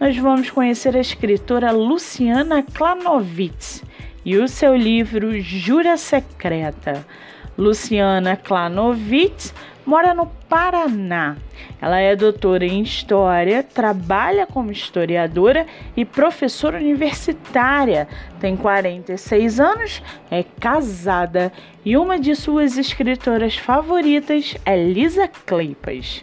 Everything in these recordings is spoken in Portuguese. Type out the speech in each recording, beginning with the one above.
nós vamos conhecer a escritora Luciana Klanovitz e o seu livro Jura Secreta. Luciana Klanovitz mora no Paraná. Ela é doutora em História, trabalha como historiadora e professora universitária. Tem 46 anos, é casada e uma de suas escritoras favoritas é Lisa Kleypas.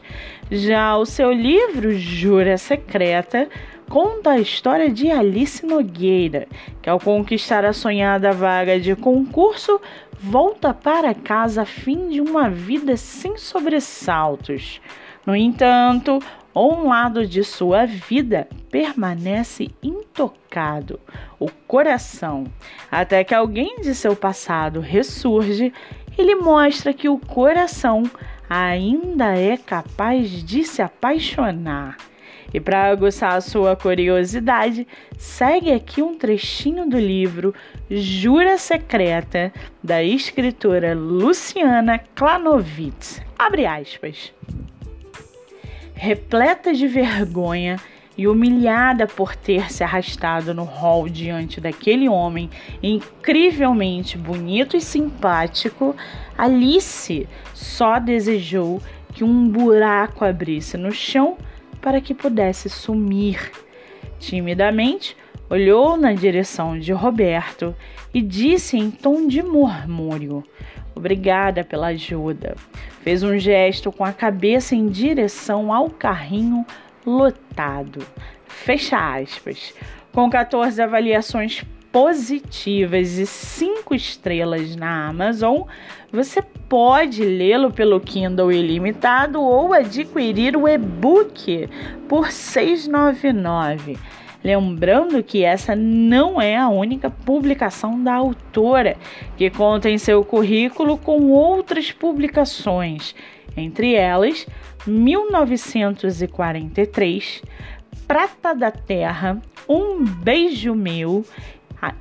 Já o seu livro Jura Secreta conta a história de Alice Nogueira, que ao conquistar a sonhada vaga de concurso, volta para casa a fim de uma vida sem sobressaltos. No entanto, um lado de sua vida permanece intocado, o coração, até que alguém de seu passado ressurge e lhe mostra que o coração ainda é capaz de se apaixonar. E para aguçar a sua curiosidade, segue aqui um trechinho do livro Jura Secreta, da escritora Luciana Klanovitz. Abre aspas. Repleta de vergonha, e humilhada por ter se arrastado no hall diante daquele homem incrivelmente bonito e simpático, Alice só desejou que um buraco abrisse no chão para que pudesse sumir. Timidamente, olhou na direção de Roberto e disse em tom de murmúrio: Obrigada pela ajuda. Fez um gesto com a cabeça em direção ao carrinho lotado. Fecha aspas. Com 14 avaliações positivas e 5 estrelas na Amazon, você pode lê-lo pelo Kindle ilimitado ou adquirir o e-book por R$ 6,99. Lembrando que essa não é a única publicação da autora, que conta em seu currículo com outras publicações, entre elas 1943, Prata da Terra, Um Beijo Meu,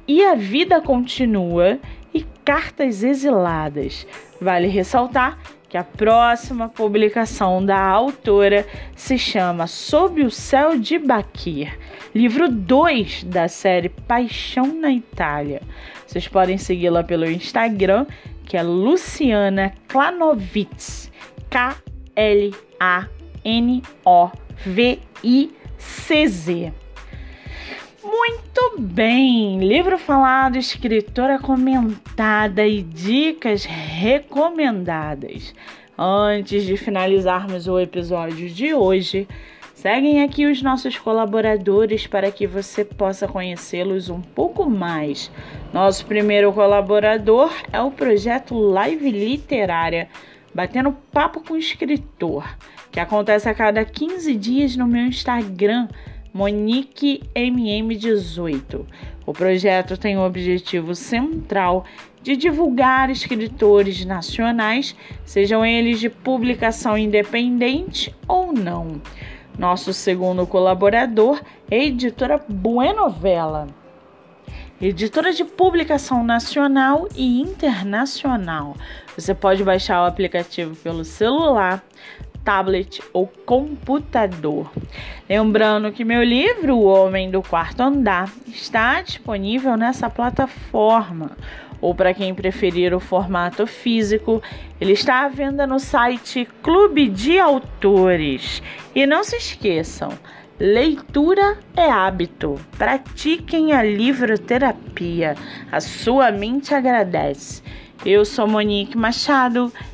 E a Vida Continua e Cartas Exiladas. Vale ressaltar que a próxima publicação da autora se chama Sob o Céu de Baquir, livro 2 da série Paixão na Itália. Vocês podem segui-la pelo Instagram, que é Luciana Klanovitz, K-L-A-N-O-V-I-C-Z. Muito bem! Livro falado, escritora comentada e dicas recomendadas. Antes de finalizarmos o episódio de hoje, seguem aqui os nossos colaboradores para que você possa conhecê-los um pouco mais. Nosso primeiro colaborador é o projeto Live Literária Batendo Papo com Escritor, que acontece a cada 15 dias no meu Instagram Monique MM18. O projeto tem o objetivo central de divulgar escritores nacionais, sejam eles de publicação independente ou não. Nosso segundo colaborador é a editora Buenovela, editora de publicação nacional e internacional. Você pode baixar o aplicativo pelo celular, tablet ou computador. Lembrando que meu livro, O Homem do Quarto Andar, está disponível nessa plataforma. Ou para quem preferir o formato físico, ele está à venda no site Clube de Autores. E não se esqueçam, Leitura é hábito. Pratiquem a livroterapia. A sua mente agradece. Eu sou Monique Machado